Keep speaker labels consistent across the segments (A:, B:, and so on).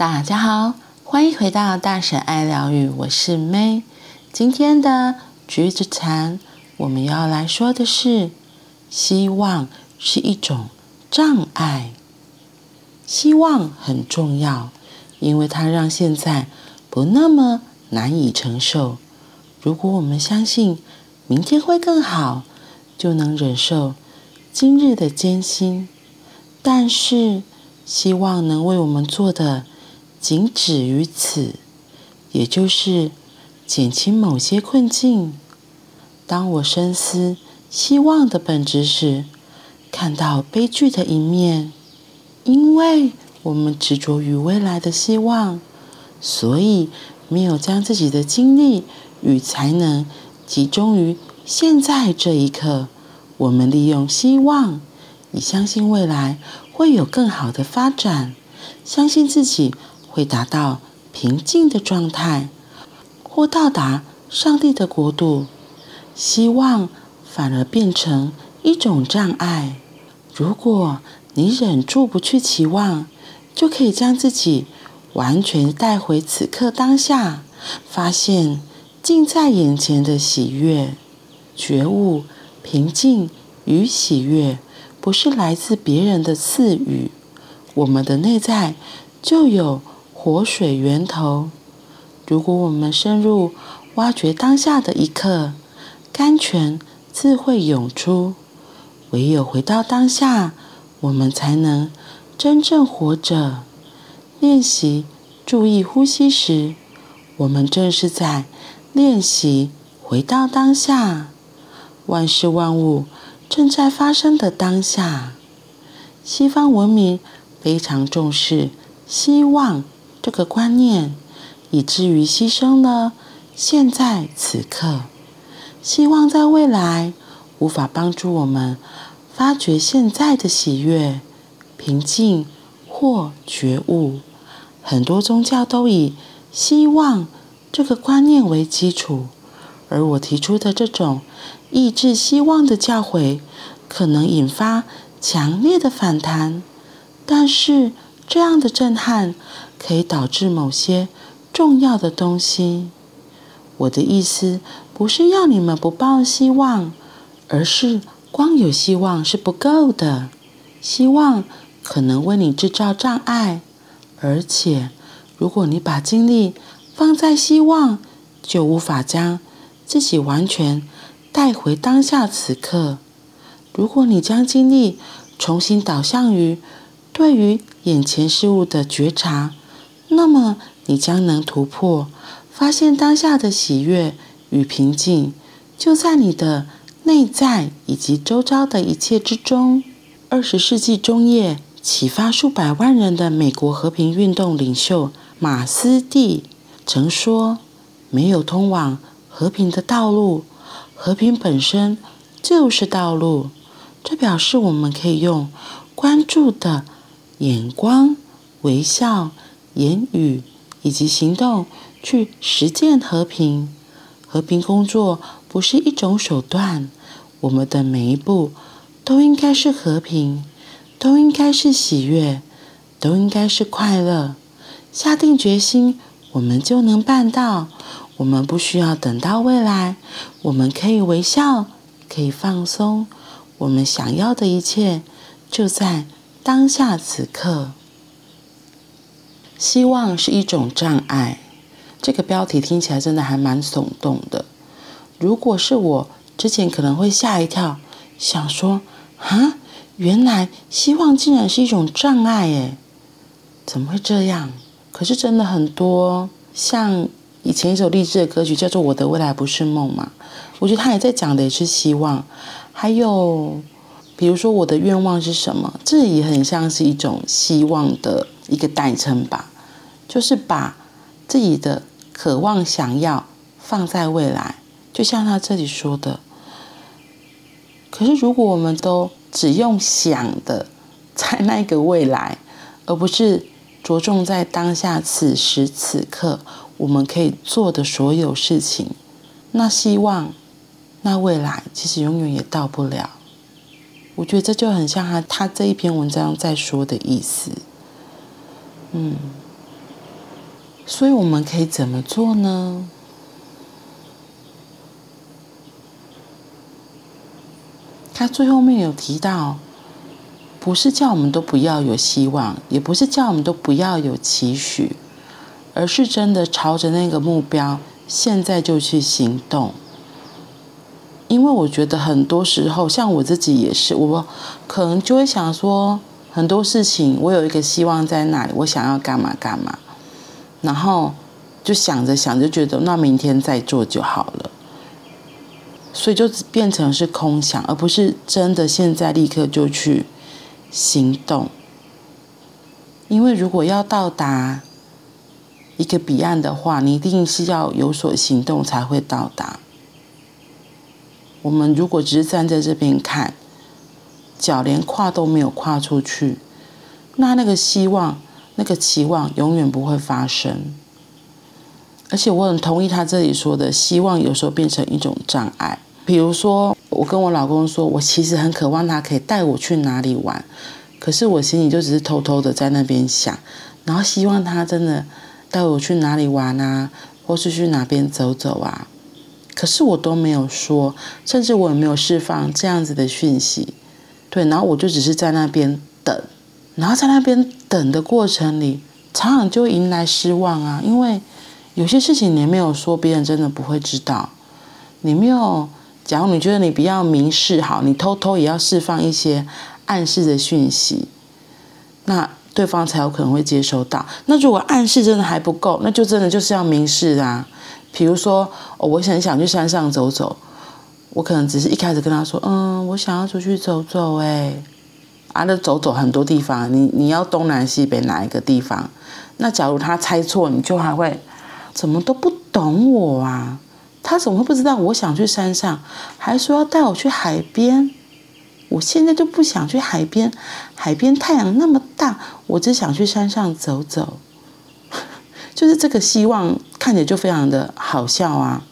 A: 大家好，欢迎回到大婶爱疗愈，我是 May。今天的橘子禅，我们要来说的是，希望是一种障碍。希望很重要，因为它让现在不那么难以承受。如果我们相信明天会更好，就能忍受今日的艰辛。但是，希望能为我们做的。仅止于此，也就是减轻某些困境。当我深思希望的本质时，看到悲剧的一面。因为我们执着于未来的希望，所以没有将自己的精力与才能集中于现在这一刻。我们利用希望，以相信未来会有更好的发展，相信自己。会达到平静的状态，或到达上帝的国度。希望反而变成一种障碍。如果你忍住不去期望，就可以将自己完全带回此刻当下，发现近在眼前的喜悦、觉悟、平静与喜悦，不是来自别人的赐予，我们的内在就有。活水源头。如果我们深入挖掘当下的一刻，甘泉自会涌出。唯有回到当下，我们才能真正活着。练习注意呼吸时，我们正是在练习回到当下。万事万物正在发生的当下。西方文明非常重视希望。这个观念，以至于牺牲了现在此刻，希望在未来无法帮助我们发掘现在的喜悦、平静或觉悟。很多宗教都以希望这个观念为基础，而我提出的这种抑制希望的教诲，可能引发强烈的反弹。但是这样的震撼。可以导致某些重要的东西。我的意思不是要你们不抱希望，而是光有希望是不够的。希望可能为你制造障碍，而且如果你把精力放在希望，就无法将自己完全带回当下此刻。如果你将精力重新导向于对于眼前事物的觉察，那么，你将能突破，发现当下的喜悦与平静，就在你的内在以及周遭的一切之中。二十世纪中叶，启发数百万人的美国和平运动领袖马斯蒂曾说：“没有通往和平的道路，和平本身就是道路。”这表示我们可以用关注的眼光、微笑。言语以及行动去实践和平。和平工作不是一种手段，我们的每一步都应该是和平，都应该是喜悦，都应该是快乐。下定决心，我们就能办到。我们不需要等到未来，我们可以微笑，可以放松。我们想要的一切就在当下此刻。希望是一种障碍，这个标题听起来真的还蛮耸动的。如果是我，之前可能会吓一跳，想说：“啊，原来希望竟然是一种障碍诶，怎么会这样？”可是真的很多，像以前一首励志的歌曲叫做《我的未来不是梦》嘛，我觉得他也在讲的也是希望。还有，比如说我的愿望是什么，这也很像是一种希望的一个代称吧。就是把自己的渴望、想要放在未来，就像他这里说的。可是，如果我们都只用想的，在那个未来，而不是着重在当下、此时此刻我们可以做的所有事情，那希望、那未来其实永远也到不了。我觉得这就很像他他这一篇文章在说的意思。嗯。所以我们可以怎么做呢？他最后面有提到，不是叫我们都不要有希望，也不是叫我们都不要有期许，而是真的朝着那个目标，现在就去行动。因为我觉得很多时候，像我自己也是，我可能就会想说，很多事情我有一个希望在那里，我想要干嘛干嘛，然后就想着想着，觉得那明天再做就好了。所以就变成是空想，而不是真的现在立刻就去行动。因为如果要到达一个彼岸的话，你一定是要有所行动才会到达。我们如果只是站在这边看，脚连跨都没有跨出去，那那个希望、那个期望永远不会发生。而且我很同意他这里说的，希望有时候变成一种障碍。比如说，我跟我老公说，我其实很渴望他可以带我去哪里玩，可是我心里就只是偷偷的在那边想，然后希望他真的带我去哪里玩啊，或是去哪边走走啊。可是我都没有说，甚至我也没有释放这样子的讯息，对，然后我就只是在那边等，然后在那边等的过程里，常常就迎来失望啊，因为。有些事情你没有说，别人真的不会知道。你没有，假如你觉得你比较明示好，你偷偷也要释放一些暗示的讯息，那对方才有可能会接收到。那如果暗示真的还不够，那就真的就是要明示啊。比如说，哦，我很想去山上走走，我可能只是一开始跟他说，嗯，我想要出去走走，哎，啊，那走走很多地方，你你要东南西北哪一个地方？那假如他猜错，你就还会。怎么都不懂我啊？他怎么会不知道我想去山上，还说要带我去海边？我现在就不想去海边，海边太阳那么大，我只想去山上走走。就是这个希望看起来就非常的好笑啊！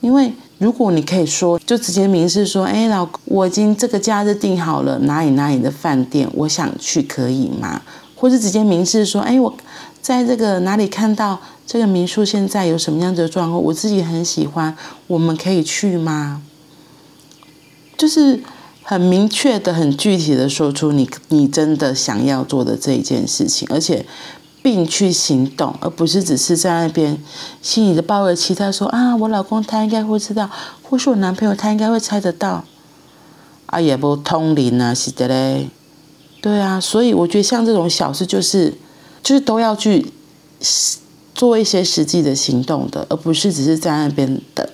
A: 因为如果你可以说，就直接明示说：“哎，老公，我已经这个假日订好了哪里哪里的饭店，我想去，可以吗？”或是直接明示说：“哎，我在这个哪里看到。”这个民宿现在有什么样子的状况？我自己很喜欢，我们可以去吗？就是很明确的、很具体的说出你你真的想要做的这一件事情，而且并去行动，而不是只是在那边心里的抱有期待说，说啊，我老公他应该会知道，或是我男朋友他应该会猜得到。啊，也不通灵啊，是的嘞。对啊，所以我觉得像这种小事，就是就是都要去。做一些实际的行动的，而不是只是在那边等，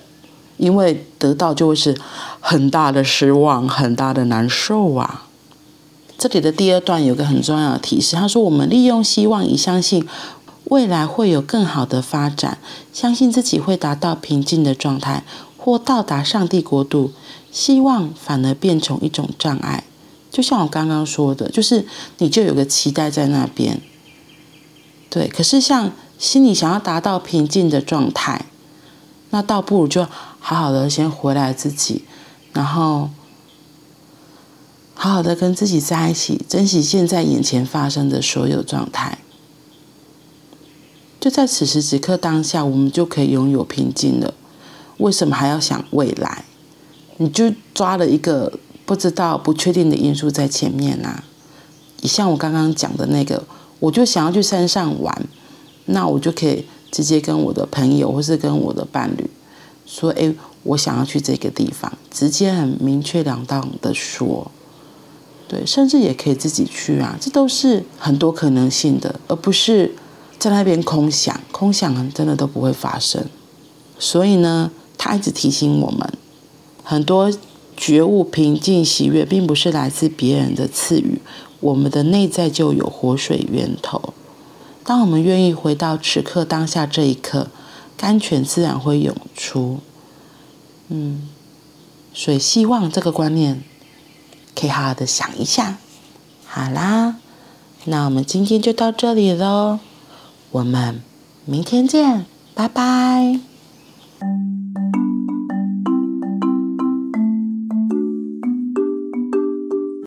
A: 因为得到就会是很大的失望，很大的难受啊。这里的第二段有个很重要的提示，他说：“我们利用希望，以相信未来会有更好的发展，相信自己会达到平静的状态，或到达上帝国度。希望反而变成一种障碍，就像我刚刚说的，就是你就有个期待在那边。对，可是像。心里想要达到平静的状态，那倒不如就好好的先回来自己，然后好好的跟自己在一起，珍惜现在眼前发生的所有状态。就在此时此刻当下，我们就可以拥有平静了。为什么还要想未来？你就抓了一个不知道、不确定的因素在前面啊！你像我刚刚讲的那个，我就想要去山上玩。那我就可以直接跟我的朋友或是跟我的伴侣说：“哎，我想要去这个地方。”直接很明确两当的说，对，甚至也可以自己去啊，这都是很多可能性的，而不是在那边空想，空想真的都不会发生。所以呢，他一直提醒我们，很多觉悟、平静、喜悦，并不是来自别人的赐予，我们的内在就有活水源头。当我们愿意回到此刻当下这一刻，甘泉自然会涌出。嗯，所以希望这个观念可以好好的想一下。好啦，那我们今天就到这里喽，我们明天见，拜拜。